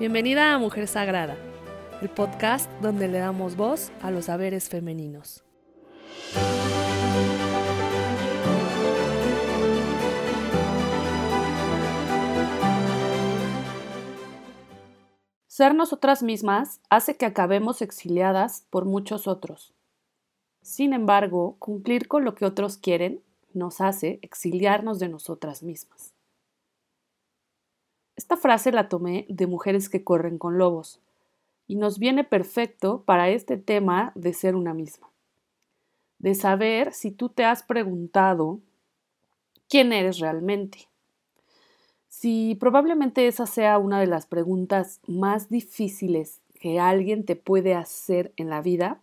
Bienvenida a Mujer Sagrada, el podcast donde le damos voz a los saberes femeninos. Ser nosotras mismas hace que acabemos exiliadas por muchos otros. Sin embargo, cumplir con lo que otros quieren nos hace exiliarnos de nosotras mismas. Esta frase la tomé de Mujeres que corren con lobos y nos viene perfecto para este tema de ser una misma. De saber si tú te has preguntado quién eres realmente. Si probablemente esa sea una de las preguntas más difíciles que alguien te puede hacer en la vida,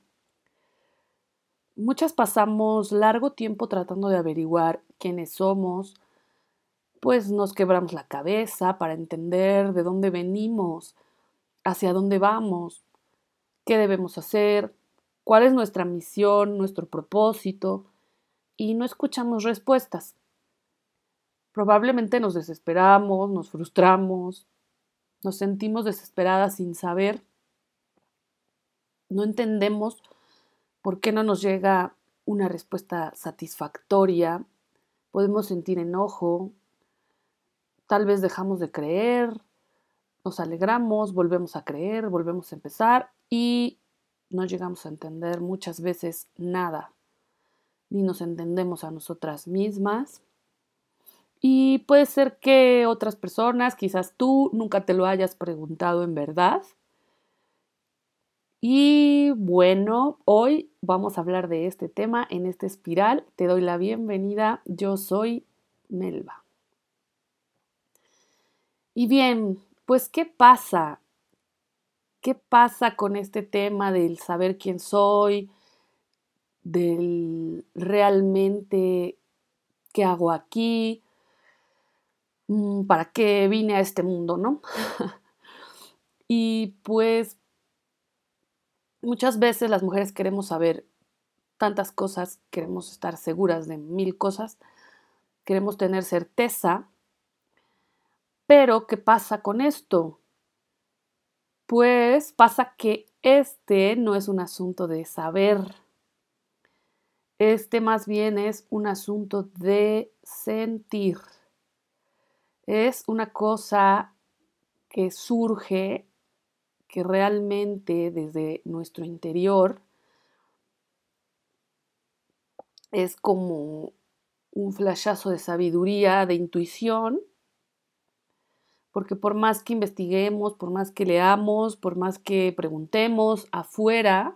muchas pasamos largo tiempo tratando de averiguar quiénes somos, pues nos quebramos la cabeza para entender de dónde venimos, hacia dónde vamos, qué debemos hacer, cuál es nuestra misión, nuestro propósito, y no escuchamos respuestas. Probablemente nos desesperamos, nos frustramos, nos sentimos desesperadas sin saber, no entendemos por qué no nos llega una respuesta satisfactoria, podemos sentir enojo, Tal vez dejamos de creer, nos alegramos, volvemos a creer, volvemos a empezar y no llegamos a entender muchas veces nada, ni nos entendemos a nosotras mismas. Y puede ser que otras personas, quizás tú, nunca te lo hayas preguntado en verdad. Y bueno, hoy vamos a hablar de este tema en este espiral. Te doy la bienvenida. Yo soy Melba. Y bien, pues ¿qué pasa? ¿Qué pasa con este tema del saber quién soy, del realmente qué hago aquí, mm, para qué vine a este mundo, ¿no? y pues muchas veces las mujeres queremos saber tantas cosas, queremos estar seguras de mil cosas, queremos tener certeza pero, ¿qué pasa con esto? Pues pasa que este no es un asunto de saber. Este más bien es un asunto de sentir. Es una cosa que surge, que realmente desde nuestro interior es como un flashazo de sabiduría, de intuición, porque por más que investiguemos, por más que leamos, por más que preguntemos afuera,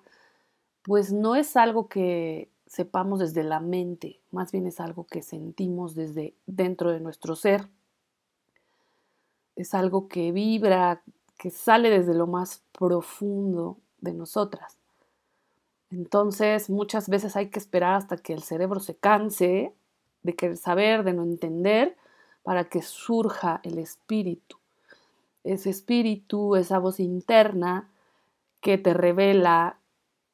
pues no es algo que sepamos desde la mente, más bien es algo que sentimos desde dentro de nuestro ser. Es algo que vibra, que sale desde lo más profundo de nosotras. Entonces, muchas veces hay que esperar hasta que el cerebro se canse de querer saber, de no entender, para que surja el espíritu. Ese espíritu, esa voz interna que te revela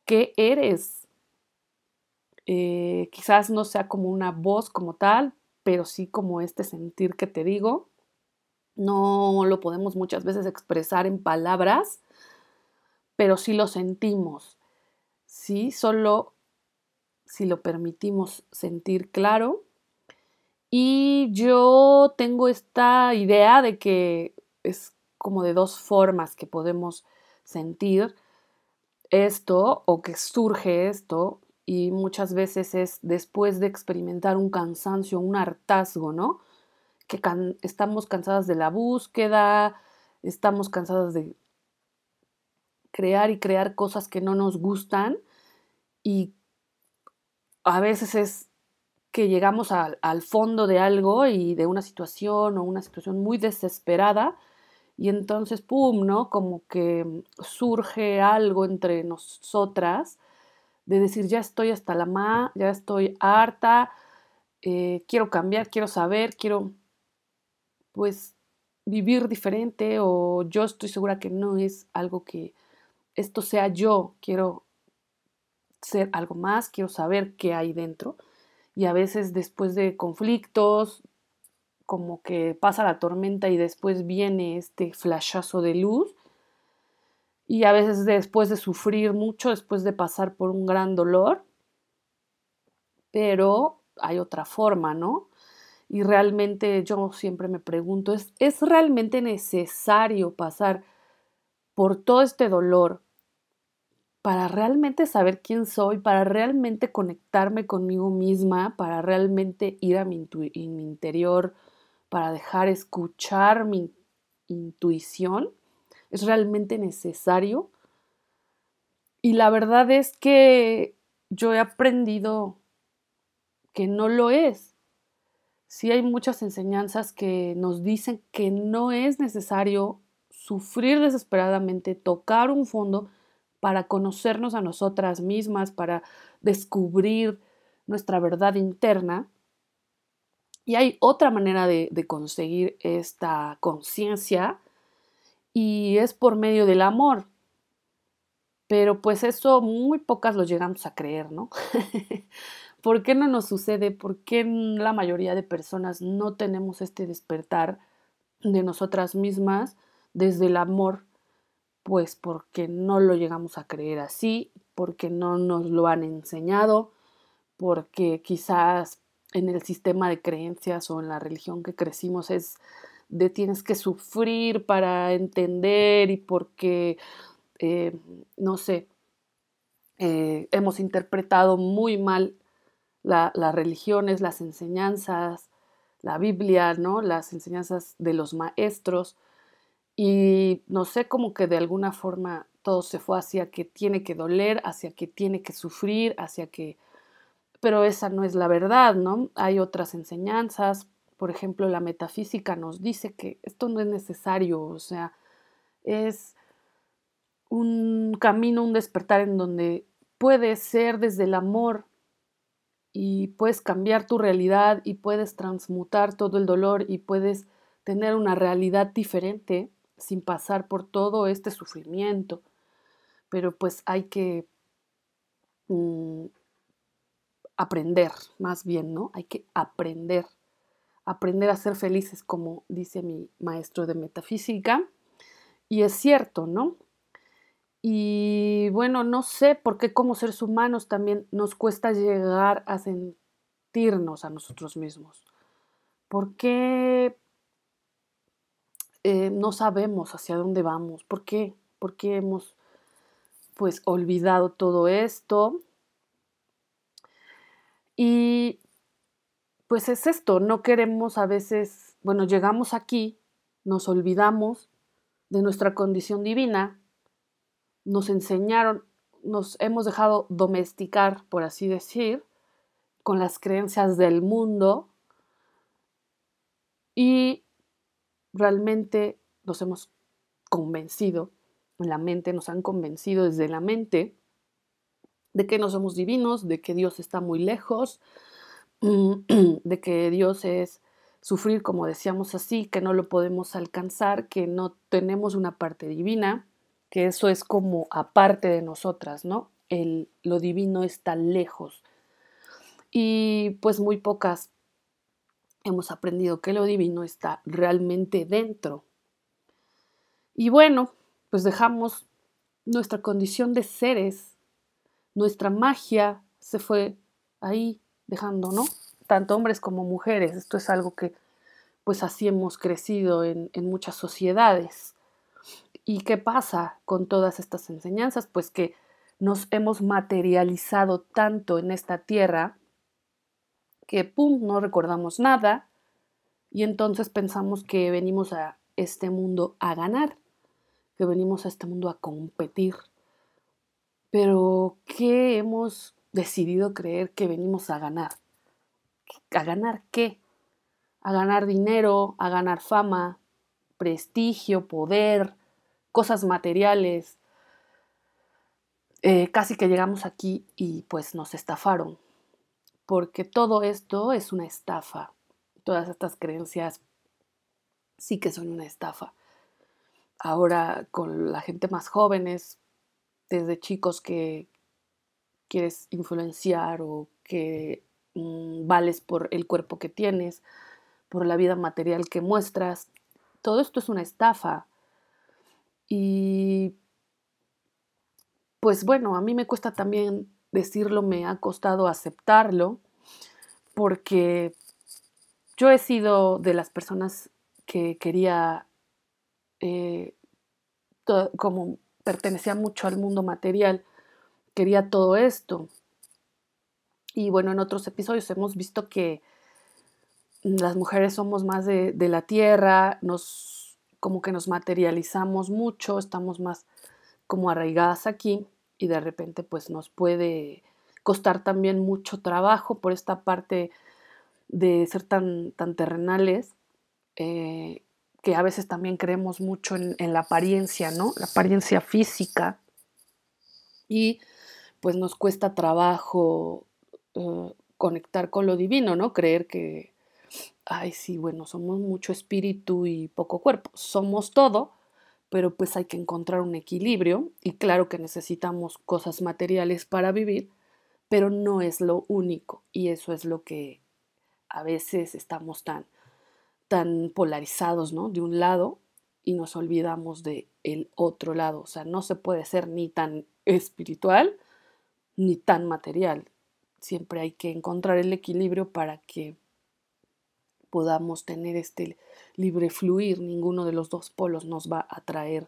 qué eres. Eh, quizás no sea como una voz como tal, pero sí como este sentir que te digo. No lo podemos muchas veces expresar en palabras, pero sí lo sentimos. Sí, solo si lo permitimos sentir claro y yo tengo esta idea de que es como de dos formas que podemos sentir esto o que surge esto y muchas veces es después de experimentar un cansancio, un hartazgo, ¿no? Que estamos cansadas de la búsqueda, estamos cansadas de crear y crear cosas que no nos gustan y a veces es que llegamos al, fondo de algo y de una situación o una situación muy desesperada y entonces, ¡pum!, ¿no? Como que surge algo entre nosotras de decir, ya estoy hasta la ma, ya estoy harta, eh, quiero cambiar, quiero saber, quiero, pues, vivir diferente o yo estoy segura que no es algo que esto sea yo, quiero ser algo más, quiero saber qué hay dentro y a veces después de conflictos, como que pasa la tormenta y después viene este flashazo de luz. Y a veces después de sufrir mucho, después de pasar por un gran dolor, pero hay otra forma, ¿no? Y realmente yo siempre me pregunto, ¿es, ¿es realmente necesario pasar por todo este dolor para realmente saber quién soy, para realmente conectarme conmigo misma, para realmente ir a mi, interior, para dejar escuchar mi intuición? ¿Es realmente necesario? Y la verdad es que yo he aprendido que no lo es. Sí hay muchas enseñanzas que nos dicen que no es necesario sufrir desesperadamente, tocar un fondo para conocernos a nosotras mismas, para descubrir nuestra verdad interna. Y hay otra manera de, conseguir esta conciencia y es por medio del amor. Pero pues eso muy pocas lo llegamos a creer, ¿no? ¿Por qué no nos sucede? ¿Por qué la mayoría de personas no tenemos este despertar de nosotras mismas desde el amor? Pues porque no lo llegamos a creer así, porque no nos lo han enseñado, porque quizás en el sistema de creencias o en la religión que crecimos es de tienes que sufrir para entender y porque, eh, no sé, eh, hemos interpretado muy mal las religiones, las enseñanzas, la Biblia, ¿no? Las enseñanzas de los maestros y no sé, como que de alguna forma todo se fue hacia que tiene que doler, hacia que tiene que sufrir, hacia que... Pero esa no es la verdad, ¿no? Hay otras enseñanzas, por ejemplo, la metafísica nos dice que esto no es necesario, o sea, es un camino, un despertar en donde puedes ser desde el amor y puedes cambiar tu realidad y puedes transmutar todo el dolor y puedes tener una realidad diferente sin pasar por todo este sufrimiento. Pero pues hay que mm, aprender, más bien, ¿no? Hay que aprender, aprender a ser felices, como dice mi maestro de metafísica. Y es cierto, ¿no? Y bueno, no sé por qué como seres humanos también nos cuesta llegar a sentirnos a nosotros mismos. ¿Por qué eh, no sabemos hacia dónde vamos. ¿Por qué? ¿Por qué hemos pues olvidado todo esto? Y pues es esto, no queremos a veces, bueno, llegamos aquí, nos olvidamos de nuestra condición divina, nos enseñaron, nos hemos dejado domesticar, por así decir, con las creencias del mundo y realmente nos hemos convencido, en la mente nos han convencido desde la mente de que no somos divinos, de que Dios está muy lejos, de que Dios es sufrir, como decíamos así, que no lo podemos alcanzar, que no tenemos una parte divina, que eso es como aparte de nosotras, ¿no? El, lo divino está lejos. Y pues muy pocas hemos aprendido que lo divino está realmente dentro. Y bueno, pues dejamos nuestra condición de seres, nuestra magia se fue ahí dejando, ¿no? Tanto hombres como mujeres. Esto es algo que pues así hemos crecido en, en muchas sociedades. ¿Y qué pasa con todas estas enseñanzas? Pues que nos hemos materializado tanto en esta tierra que, ¡pum!, no recordamos nada y entonces pensamos que venimos a este mundo a ganar, que venimos a este mundo a competir. Pero, ¿qué hemos decidido creer que venimos a ganar? ¿A ganar qué? A ganar dinero, a ganar fama, prestigio, poder, cosas materiales. Eh, casi que llegamos aquí y pues nos estafaron porque todo esto es una estafa. Todas estas creencias sí que son una estafa. Ahora con la gente más jóvenes, desde chicos que quieres influenciar o que mm, vales por el cuerpo que tienes, por la vida material que muestras. Todo esto es una estafa. Y pues bueno, a mí me cuesta también decirlo, me ha costado aceptarlo, porque yo he sido de las personas que quería, eh, como pertenecía mucho al mundo material, quería todo esto. Y bueno, en otros episodios hemos visto que las mujeres somos más de, de la tierra, nos como que nos materializamos mucho, estamos más como arraigadas aquí y de repente pues nos puede costar también mucho trabajo por esta parte de ser tan, tan terrenales, eh, que a veces también creemos mucho en, la apariencia, ¿no? La apariencia física. Y pues nos cuesta trabajo eh, conectar con lo divino, ¿no? Creer que, ay, sí, bueno, somos mucho espíritu y poco cuerpo. Somos todo, pero pues hay que encontrar un equilibrio y claro que necesitamos cosas materiales para vivir, pero no es lo único y eso es lo que a veces estamos tan tan polarizados, ¿no? De un lado y nos olvidamos de el otro lado, o sea, no se puede ser ni tan espiritual ni tan material. Siempre hay que encontrar el equilibrio para que podamos tener este libre fluir, ninguno de los dos polos nos va a traer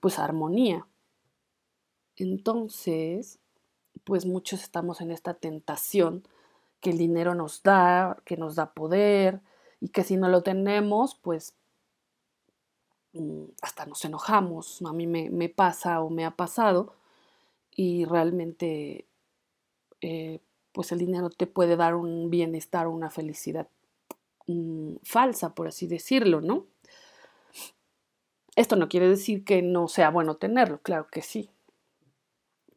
pues armonía. Entonces, pues muchos estamos en esta tentación que el dinero nos da, que nos da poder y que si no lo tenemos, pues mm, hasta nos enojamos. A mí me, pasa o me ha pasado y realmente eh, pues el dinero te puede dar un bienestar, una felicidad Mm, falsa, por así decirlo, ¿no? Esto no quiere decir que no sea bueno tenerlo, claro que sí.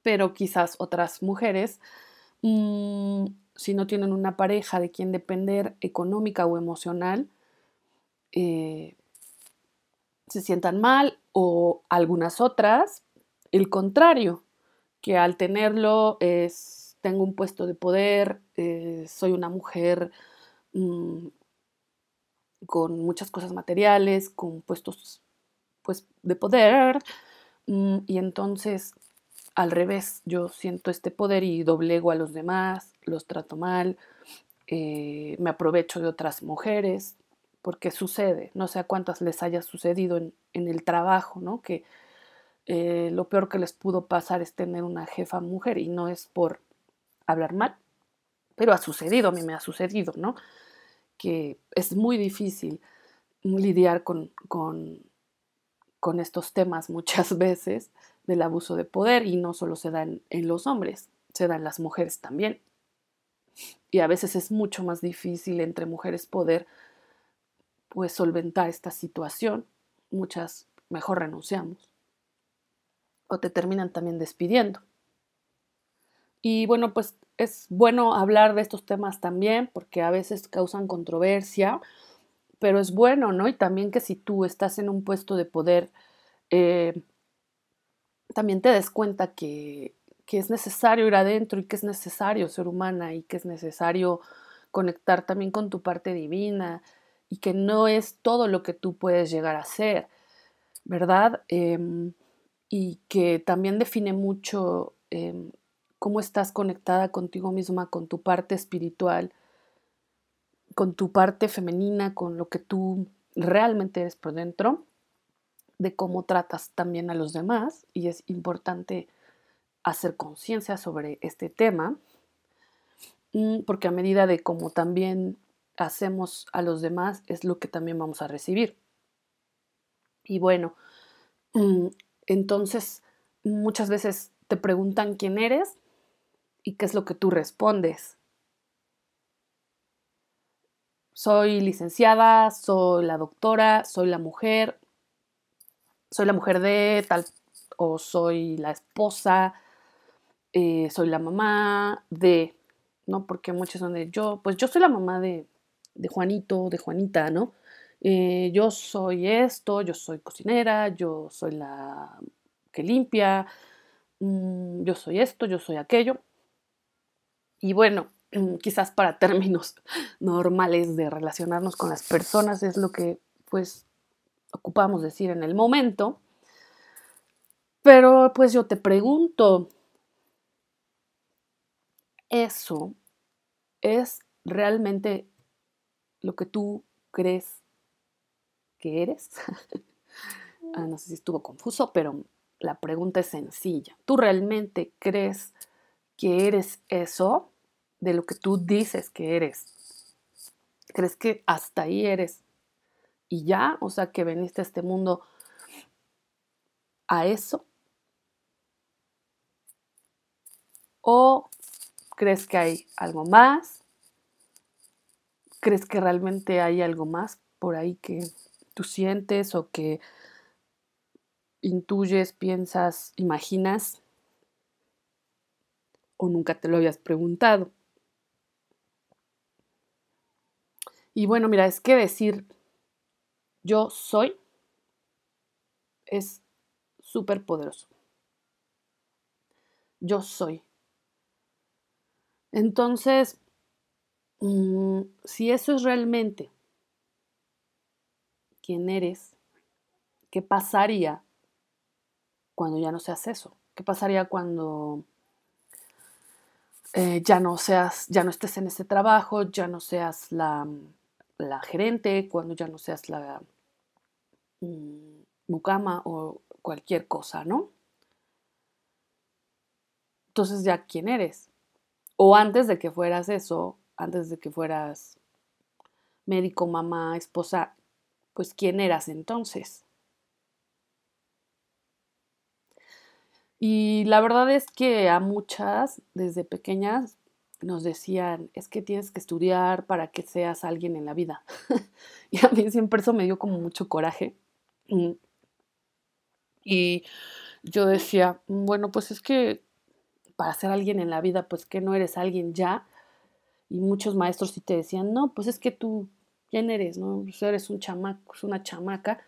Pero quizás otras mujeres, mm, si no tienen una pareja de quien depender económica o emocional, eh, se sientan mal o algunas otras, el contrario, que al tenerlo es, tengo un puesto de poder, eh, soy una mujer mm, con muchas cosas materiales, con puestos pues, de poder, mm, y entonces al revés, yo siento este poder y doblego a los demás, los trato mal, eh, me aprovecho de otras mujeres, porque sucede, no sé a cuántas les haya sucedido en, el trabajo, ¿no? Que eh, lo peor que les pudo pasar es tener una jefa mujer y no es por hablar mal, pero ha sucedido, a mí me ha sucedido, ¿no? Que es muy difícil lidiar con, con, estos temas muchas veces del abuso de poder y no solo se dan en los hombres, se dan las mujeres también. Y a veces es mucho más difícil entre mujeres poder pues solventar esta situación. Muchas mejor renunciamos o te terminan también despidiendo. Y bueno, pues es bueno hablar de estos temas también porque a veces causan controversia, pero es bueno, ¿no? Y también que si tú estás en un puesto de poder, eh, también te des cuenta que, que es necesario ir adentro y que es necesario ser humana y que es necesario conectar también con tu parte divina y que no es todo lo que tú puedes llegar a ser, ¿verdad? Em, y que también define mucho em, cómo estás conectada contigo misma, con tu parte espiritual, con tu parte femenina, con lo que tú realmente eres por dentro, de cómo tratas también a los demás y es importante hacer conciencia sobre este tema, mm, porque a medida de cómo también hacemos a los demás es lo que también vamos a recibir. Y bueno, mm, entonces muchas veces te preguntan quién eres y qué es lo que tú respondes. Soy licenciada, soy la doctora, soy la mujer, soy la mujer de tal, o soy la esposa, eh, soy la mamá de, ¿no? Porque muchos son de yo, pues yo soy la mamá de, de Juanito, de Juanita, ¿no? Eh, yo soy esto, yo soy cocinera, yo soy la que limpia, mm, yo soy esto, yo soy aquello. Y bueno, quizás para términos normales de relacionarnos con las personas es lo que pues ocupamos decir en el momento. Pero pues yo te pregunto, ¿eso es realmente lo que tú crees que eres? Ah, no sé si estuvo confuso, pero la pregunta es sencilla. ¿Tú realmente crees que eres eso de lo que tú dices que eres? ¿Crees que hasta ahí eres y ya? O sea, que veniste a este mundo a eso. ¿O crees que hay algo más? ¿Crees que realmente hay algo más por ahí que tú sientes o que intuyes, piensas, imaginas o nunca te lo habías preguntado. Y bueno, mira, es que decir yo soy es súper poderoso. Yo soy. Entonces, mm, si eso es realmente quién eres, ¿qué pasaría cuando ya no seas eso? ¿Qué pasaría cuando eh, ya no seas, ya no estés en ese trabajo, ya no seas la, la gerente, cuando ya no seas la mm, mucama o cualquier cosa, ¿no? Entonces ya quién eres. O antes de que fueras eso, antes de que fueras médico, mamá, esposa, pues quién eras entonces. Y la verdad es que a muchas, desde pequeñas, nos decían, es que tienes que estudiar para que seas alguien en la vida. y a mí siempre eso me dio como mucho coraje. Mm. Y yo decía, bueno, pues es que para ser alguien en la vida, pues que no eres alguien ya. Y muchos maestros sí te decían, no, pues es que tú, ¿quién eres? ¿No? Eres un chamaco, es una chamaca.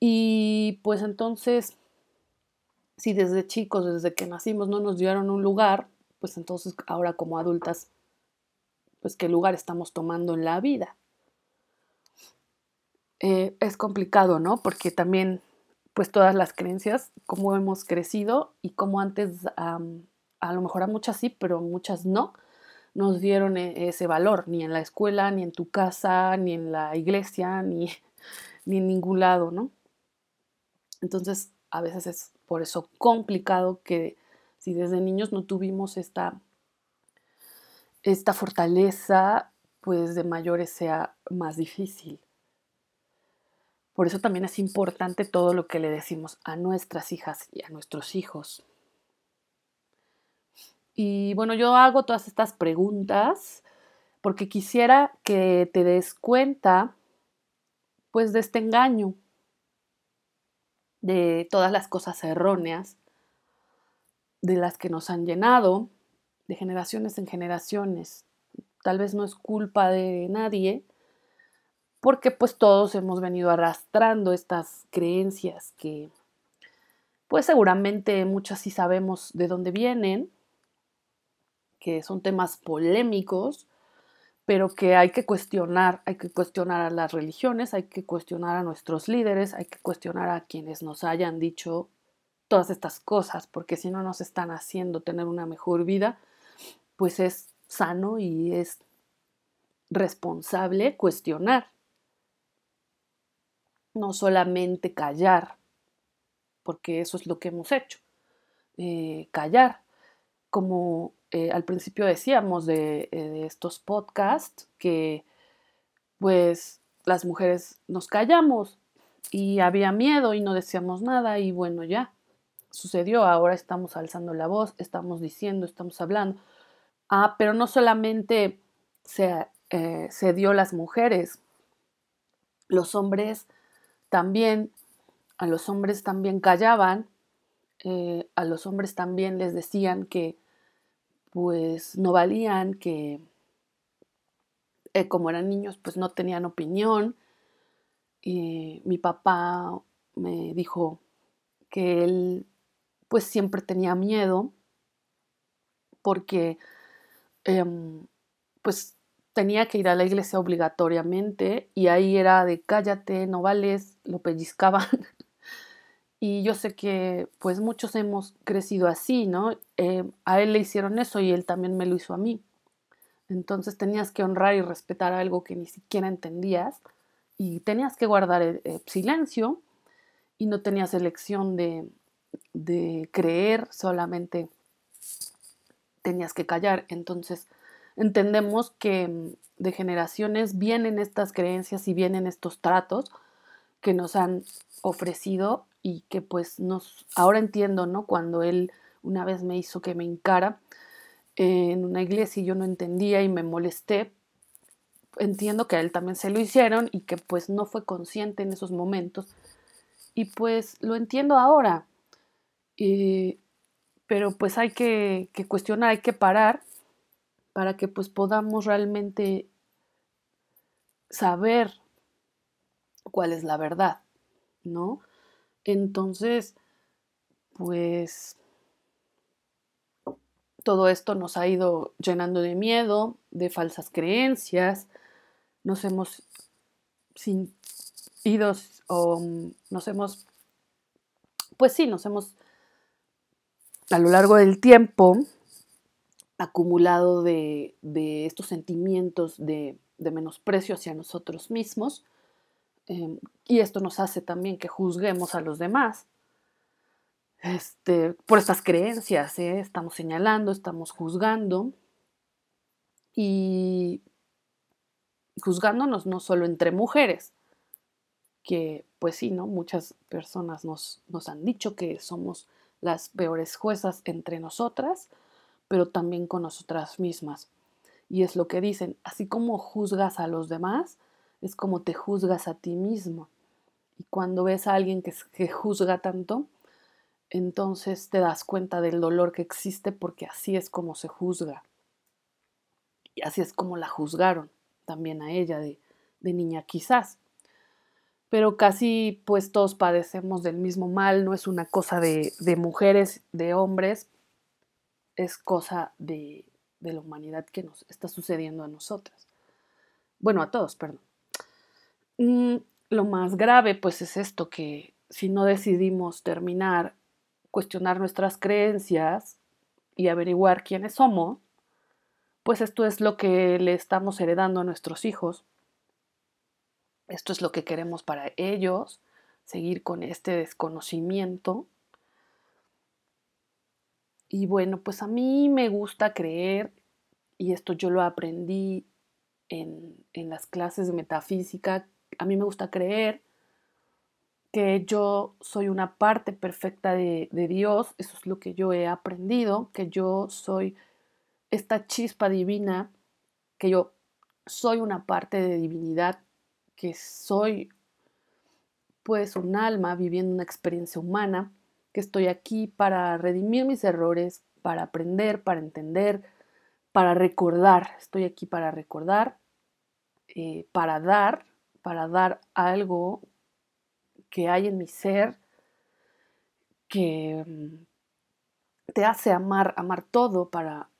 Y pues entonces si desde chicos, desde que nacimos, no nos dieron un lugar, pues entonces ahora como adultas, pues qué lugar estamos tomando en la vida. Eh, es complicado, ¿no? Porque también, pues todas las creencias, cómo hemos crecido y cómo antes, a lo mejor a muchas sí, pero muchas no, nos dieron e, ese valor, ni en la escuela, ni en tu casa, ni en la iglesia, ni, ni en ningún lado, ¿no? Entonces, a veces es por eso complicado que si desde niños no tuvimos esta, esta fortaleza, pues de mayores sea más difícil. Por eso también es importante todo lo que le decimos a nuestras hijas y a nuestros hijos. Y bueno, yo hago todas estas preguntas porque quisiera que te des cuenta pues de este engaño de todas las cosas erróneas de las que nos han llenado de generaciones en generaciones. Tal vez no es culpa de nadie, porque pues todos hemos venido arrastrando estas creencias que pues seguramente muchas sí sabemos de dónde vienen, que son temas polémicos, pero que hay que cuestionar, hay que cuestionar a las religiones, hay que cuestionar a nuestros líderes, hay que cuestionar a quienes nos hayan dicho todas estas cosas, porque si no nos están haciendo tener una mejor vida, pues es sano y es responsable cuestionar, no solamente callar, porque eso es lo que hemos hecho, eh, callar, como eh, al principio decíamos de, eh, de, estos podcasts que pues las mujeres nos callamos y había miedo y no decíamos nada y bueno ya sucedió, ahora estamos alzando la voz, estamos diciendo, estamos hablando. Ah, pero no solamente se, eh, se dio las mujeres, los hombres también, a los hombres también callaban, a los hombres también les decían que pues no valían, que eh, como eran niños pues no tenían opinión. Y mi papá me dijo que él pues siempre tenía miedo porque em, pues tenía que ir a la iglesia obligatoriamente y ahí era de cállate, no vales, lo pellizcaban. y yo sé que pues muchos hemos crecido así, ¿no? Eh, a él le hicieron eso y él también me lo hizo a mí. Entonces tenías que honrar y respetar algo que ni siquiera entendías y tenías que guardar el, silencio y no tenías elección de, de creer, solamente tenías que callar. Entonces entendemos que mm, de generaciones vienen estas creencias y vienen estos tratos que nos han ofrecido y que pues nos, ahora entiendo, ¿no? Cuando él una vez me hizo que me encara en una iglesia y yo no entendía y me molesté, entiendo que a él también se lo hicieron y que pues no fue consciente en esos momentos y pues lo entiendo ahora. Pero pues hay que, cuestionar, hay que parar para que pues podamos realmente saber cuál es la verdad, ¿no? Entonces, pues todo esto nos ha ido llenando de miedo, de falsas creencias, nos hemos ido o nos hemos, pues sí, nos hemos a lo largo del tiempo acumulado de, estos sentimientos de, menosprecio hacia nosotros mismos. Em, y esto nos hace también que juzguemos a los demás este, por estas creencias. ¿eh? Estamos señalando, estamos juzgando y juzgándonos no solo entre mujeres, que pues sí, ¿no? Muchas personas nos, nos han dicho que somos las peores juezas entre nosotras, pero también con nosotras mismas. Y es lo que dicen, así como juzgas a los demás, es como te juzgas a ti mismo. Y cuando ves a alguien que, juzga tanto, entonces te das cuenta del dolor que existe porque así es como se juzga. Y así es como la juzgaron también a ella de niña quizás. Pero casi pues todos padecemos del mismo mal, no es una cosa de, de mujeres, de hombres, es cosa de, la humanidad que nos está sucediendo a nosotras. Bueno, a todos, perdón. Mm, lo más grave pues es esto, que si no decidimos terminar, cuestionar nuestras creencias y averiguar quiénes somos, pues esto es lo que le estamos heredando a nuestros hijos. Esto es lo que queremos para ellos, seguir con este desconocimiento. Y bueno, pues a mí me gusta creer, y esto yo lo aprendí en, las clases de metafísica, a mí me gusta creer que yo soy una parte perfecta de, de, Dios, eso es lo que yo he aprendido, que yo soy esta chispa divina, que yo soy una parte de divinidad, que soy pues un alma viviendo una experiencia humana que estoy aquí para redimir mis errores, para aprender, para entender, para recordar. Estoy aquí para recordar, eh, para dar, para dar algo que hay en mi ser que mm, te hace amar, amar todo, para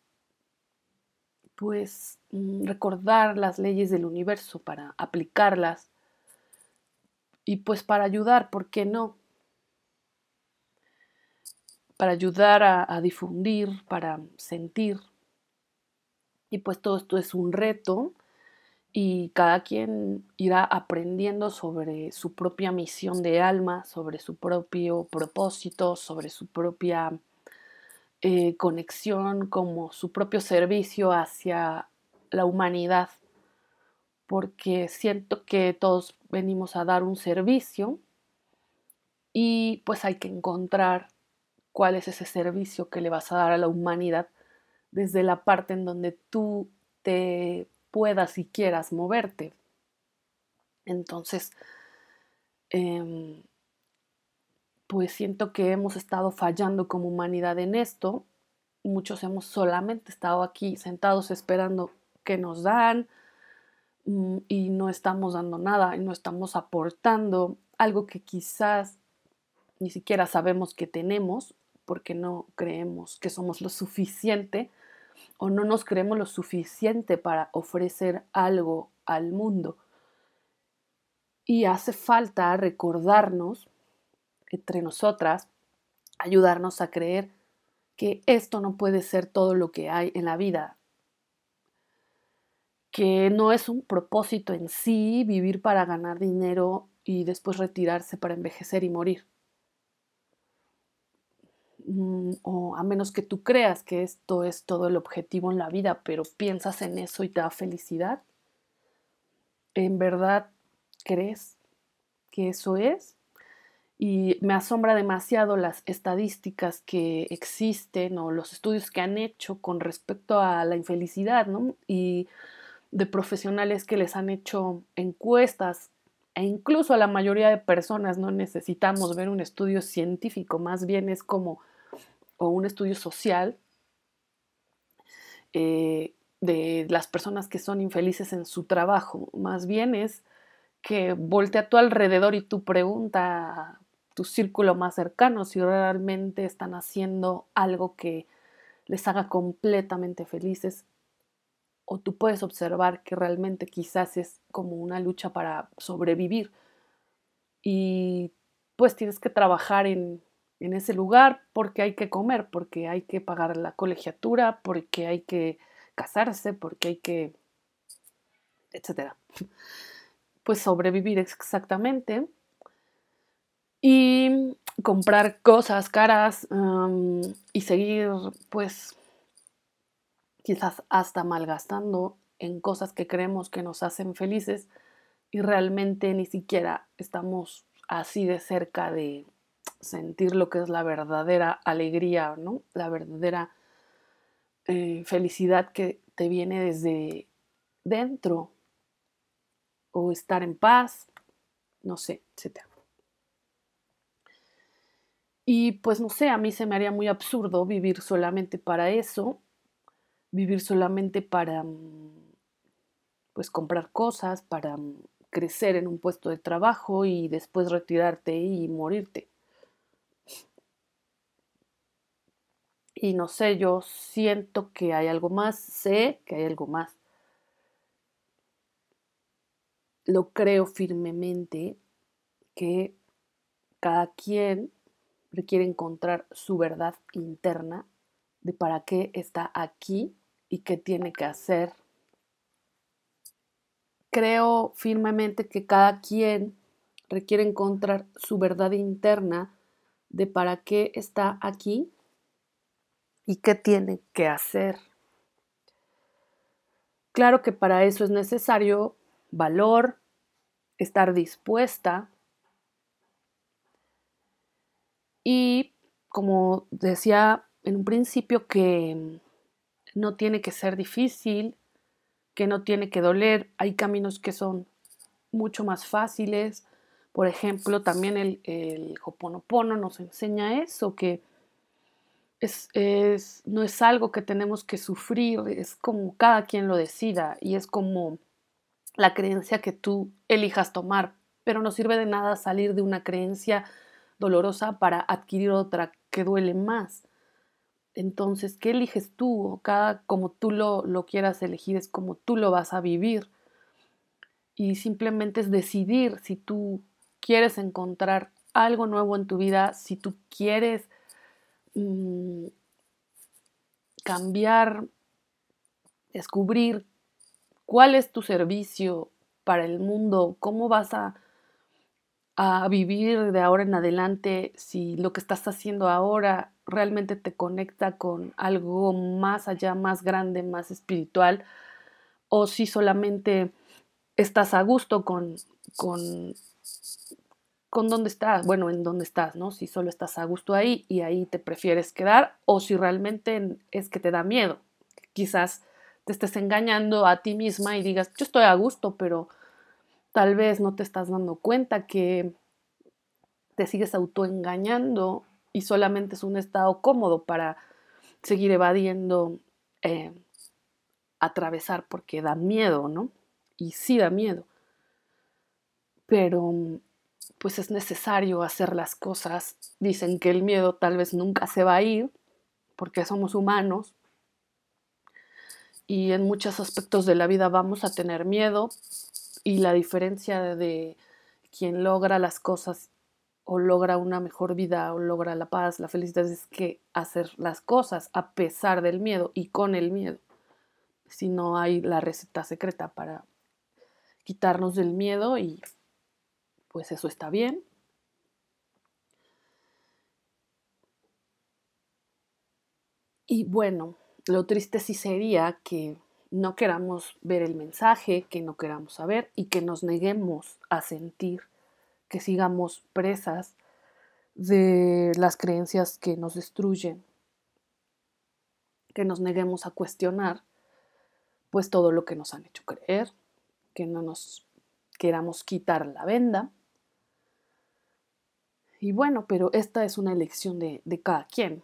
pues mm, recordar las leyes del universo, para aplicarlas y pues para ayudar, ¿por qué no? para ayudar a, difundir, para sentir. Y pues todo esto es un reto y cada quien irá aprendiendo sobre su propia misión de alma, sobre su propio propósito, sobre su propia eh, conexión, como su propio servicio hacia la humanidad, porque siento que todos venimos a dar un servicio y pues hay que encontrar cuál es ese servicio que le vas a dar a la humanidad desde la parte en donde tú te puedas y quieras moverte. Entonces, em, pues siento que hemos estado fallando como humanidad en esto. Muchos hemos solamente estado aquí sentados esperando que nos dan mm, y no estamos dando nada y no estamos aportando algo que quizás ni siquiera sabemos que tenemos porque no creemos que somos lo suficiente o no nos creemos lo suficiente para ofrecer algo al mundo. Y hace falta recordarnos entre nosotras, ayudarnos a creer que esto no puede ser todo lo que hay en la vida, que no es un propósito en sí vivir para ganar dinero y después retirarse para envejecer y morir. Mm, o a menos que tú creas que esto es todo el objetivo en la vida, pero piensas en eso y te da felicidad. ¿En verdad crees que eso es? Y me asombra demasiado las estadísticas que existen o los estudios que han hecho con respecto a la infelicidad, ¿no? Y de profesionales que les han hecho encuestas e incluso a la mayoría de personas no necesitamos ver un estudio científico, más bien es como o un estudio social eh, de las personas que son infelices en su trabajo, más bien es que voltea a tu alrededor y tú pregunta tu círculo más cercano si realmente están haciendo algo que les haga completamente felices o tú puedes observar que realmente quizás es como una lucha para sobrevivir y pues tienes que trabajar en, en ese lugar porque hay que comer, porque hay que pagar la colegiatura, porque hay que casarse, porque hay que, etcétera. Pues sobrevivir exactamente y comprar cosas caras y seguir pues quizás hasta malgastando en cosas que creemos que nos hacen felices y realmente ni siquiera estamos así de cerca de sentir lo que es la verdadera alegría, ¿no? La verdadera eh, felicidad que te viene desde dentro o estar en paz, no sé, etcétera. Y pues no sé, a mí se me haría muy absurdo vivir solamente para eso, vivir solamente para mm, pues comprar cosas, para mm, crecer en un puesto de trabajo y después retirarte y morirte. Y no sé, yo siento que hay algo más, sé que hay algo más. Lo creo firmemente que cada quien requiere encontrar su verdad interna de para qué está aquí y qué tiene que hacer. Creo firmemente que cada quien requiere encontrar su verdad interna de para qué está aquí y qué tiene que hacer. Claro que para eso es necesario valor, estar dispuesta Y como decía en un principio, que no tiene que ser difícil, que no tiene que doler, hay caminos que son mucho más fáciles. Por ejemplo, también el, el Hoponopono nos enseña eso, que es, es, no es algo que tenemos que sufrir, es como cada quien lo decida y es como la creencia que tú elijas tomar, pero no sirve de nada salir de una creencia dolorosa para adquirir otra que duele más. Entonces, ¿qué eliges tú? Cada como tú lo, lo quieras elegir es como tú lo vas a vivir. Y simplemente es decidir si tú quieres encontrar algo nuevo en tu vida, si tú quieres mm, cambiar, descubrir cuál es tu servicio para el mundo, cómo vas a a vivir de ahora en adelante si lo que estás haciendo ahora realmente te conecta con algo más allá, más grande, más espiritual, o si solamente estás a gusto con, con, con dónde estás, bueno, en dónde estás, ¿no? Si solo estás a gusto ahí y ahí te prefieres quedar, o si realmente es que te da miedo. Quizás te estés engañando a ti misma y digas, yo estoy a gusto, pero Tal vez no te estás dando cuenta que te sigues autoengañando y solamente es un estado cómodo para seguir evadiendo, eh, atravesar porque da miedo, ¿no? Y sí da miedo. Pero pues es necesario hacer las cosas. Dicen que el miedo tal vez nunca se va a ir porque somos humanos. y en muchos aspectos de la vida vamos a tener miedo y la diferencia de quien logra las cosas o logra una mejor vida o logra la paz, la felicidad es que hacer las cosas a pesar del miedo y con el miedo. Si no hay la receta secreta para quitarnos del miedo y pues eso está bien. Y bueno, lo triste sí sería que no queramos ver el mensaje, que no queramos saber y que nos neguemos a sentir, que sigamos presas de las creencias que nos destruyen, que nos neguemos a cuestionar pues todo lo que nos han hecho creer, que no nos queramos quitar la venda. Y bueno, pero esta es una elección de, de cada quien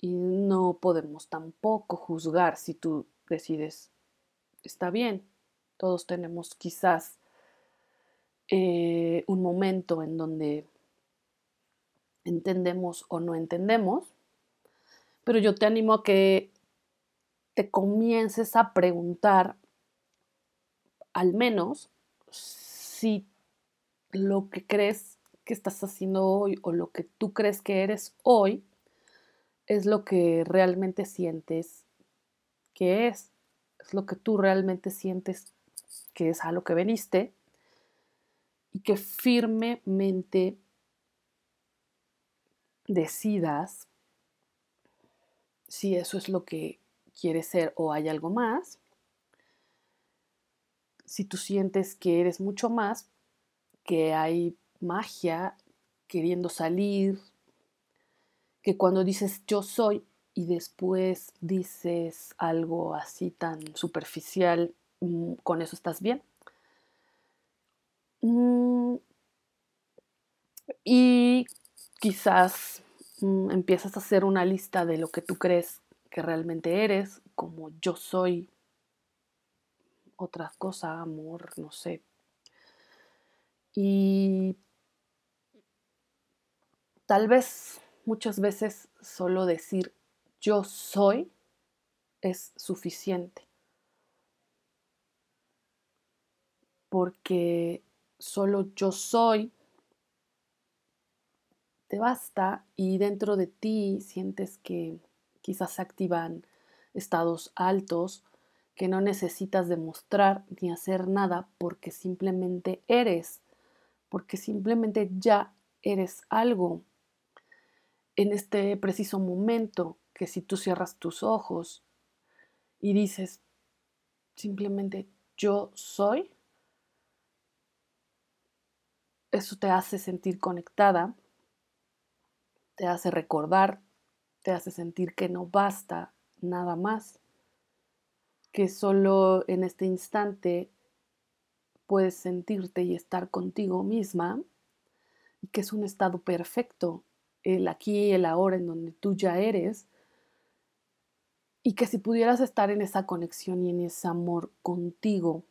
y no podemos tampoco juzgar si tú decides, está bien, todos tenemos quizás eh, un momento en donde entendemos o no entendemos, pero yo te animo a que te comiences a preguntar al menos si lo que crees que estás haciendo hoy o lo que tú crees que eres hoy es lo que realmente sientes que es, es lo que tú realmente sientes que es a lo que veniste y que firmemente decidas si eso es lo que quieres ser o hay algo más. Si tú sientes que eres mucho más, que hay magia queriendo salir, que cuando dices yo soy y después dices algo así tan superficial, mm, con eso estás bien. Mm, y quizás mm, empiezas a hacer una lista de lo que tú crees que realmente eres, como yo soy otra cosa, amor, no sé. Y tal vez muchas veces solo decir yo soy es suficiente. Porque solo yo soy te basta y dentro de ti sientes que quizás se activan estados altos que no necesitas demostrar ni hacer nada porque simplemente eres, porque simplemente ya eres algo en este preciso momento que si tú cierras tus ojos y dices simplemente yo soy, eso te hace sentir conectada, te hace recordar, te hace sentir que no basta nada más, que solo en este instante puedes sentirte y estar contigo misma y que es un estado perfecto el aquí y el ahora en donde tú ya eres, y que si pudieras estar en esa conexión y en ese amor contigo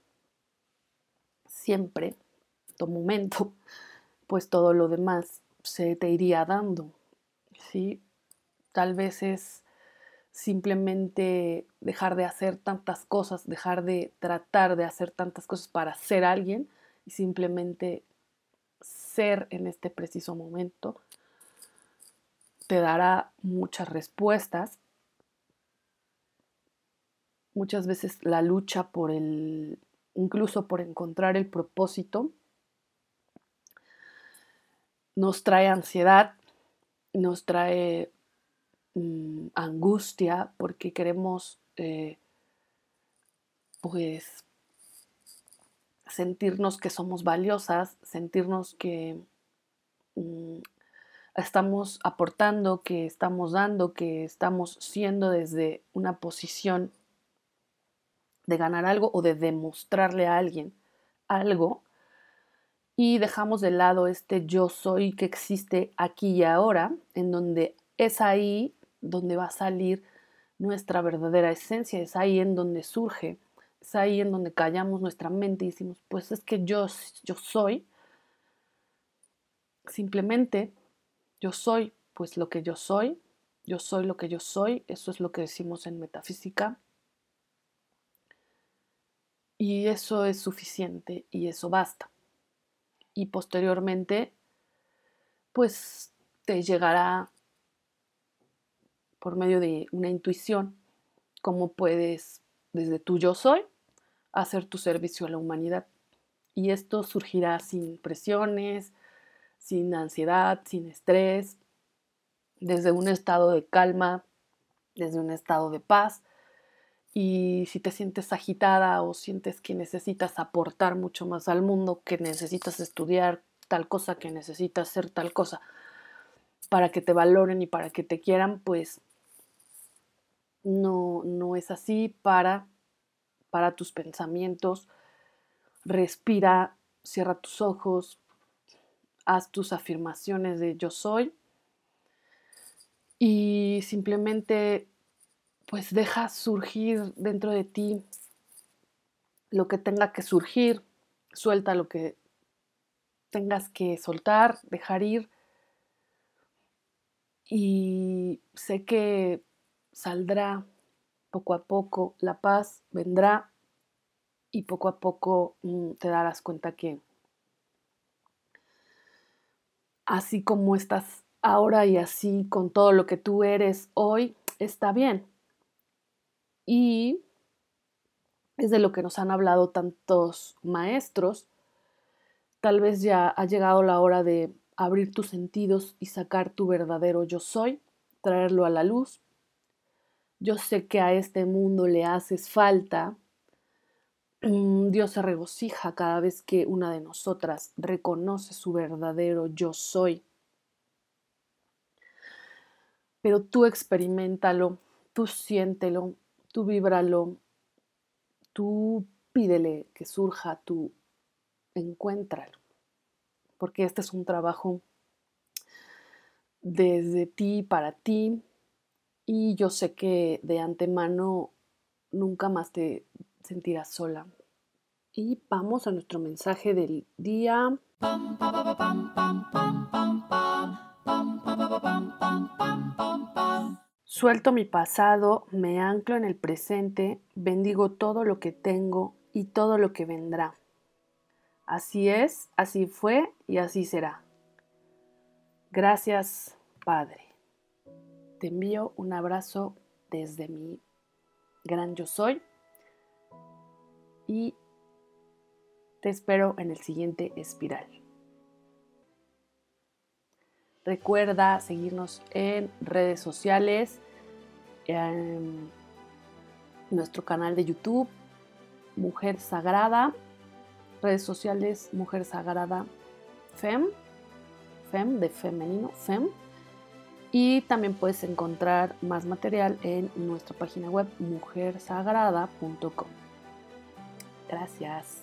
siempre, tu momento, pues todo lo demás se te iría dando, ¿sí? Tal vez es simplemente dejar de hacer tantas cosas, dejar de tratar de hacer tantas cosas para ser alguien y simplemente ser en este preciso momento te dará muchas respuestas. Muchas veces la lucha por el, incluso por encontrar el propósito, nos trae ansiedad, nos trae mm, angustia porque queremos eh, pues sentirnos que somos valiosas, sentirnos que mm, estamos aportando, que estamos dando, que estamos siendo desde una posición de ganar algo o de demostrarle a alguien algo y dejamos de lado este yo soy que existe aquí y ahora, en donde es ahí donde va a salir nuestra verdadera esencia, es ahí en donde surge, es ahí en donde callamos nuestra mente y decimos, pues es que yo, yo soy, simplemente yo soy pues lo que yo soy, yo soy lo que yo soy, eso es lo que decimos en metafísica. Y eso es suficiente y eso basta. Y posteriormente, pues te llegará por medio de una intuición cómo puedes, desde tu yo soy, hacer tu servicio a la humanidad. Y esto surgirá sin presiones, sin ansiedad, sin estrés, desde un estado de calma, desde un estado de paz. Y si te sientes agitada o sientes que necesitas aportar mucho más al mundo, que necesitas estudiar tal cosa, que necesitas hacer tal cosa, para que te valoren y para que te quieran, pues no, no es así para, para tus pensamientos. Respira, cierra tus ojos, haz tus afirmaciones de yo soy y simplemente pues deja surgir dentro de ti lo que tenga que surgir, suelta lo que tengas que soltar, dejar ir y sé que saldrá poco a poco, la paz vendrá y poco a poco mm, te darás cuenta que así como estás ahora y así con todo lo que tú eres hoy, está bien. Y es de lo que nos han hablado tantos maestros. Tal vez ya ha llegado la hora de abrir tus sentidos y sacar tu verdadero yo soy, traerlo a la luz. Yo sé que a este mundo le haces falta, Mm, Dios se regocija cada vez que una de nosotras reconoce su verdadero yo soy. Pero tú experimentalo, tú siéntelo, tú víbralo, tú pídele que surja, tú encuéntralo. Porque este es un trabajo desde ti para ti y yo sé que de antemano nunca más te sentirás sola. Y vamos a nuestro mensaje del día. Suelto mi pasado, me anclo en el presente, bendigo todo lo que tengo y todo lo que vendrá. Así es, así fue y así será. Gracias, Padre. Te envío un abrazo desde mi gran yo soy y te espero en el siguiente espiral. Recuerda seguirnos en redes sociales, en nuestro canal de YouTube, Mujer Sagrada, redes sociales Mujer Sagrada Fem, Fem de femenino, Fem. Y también puedes encontrar más material en nuestra página web mujersagrada.com. Gracias.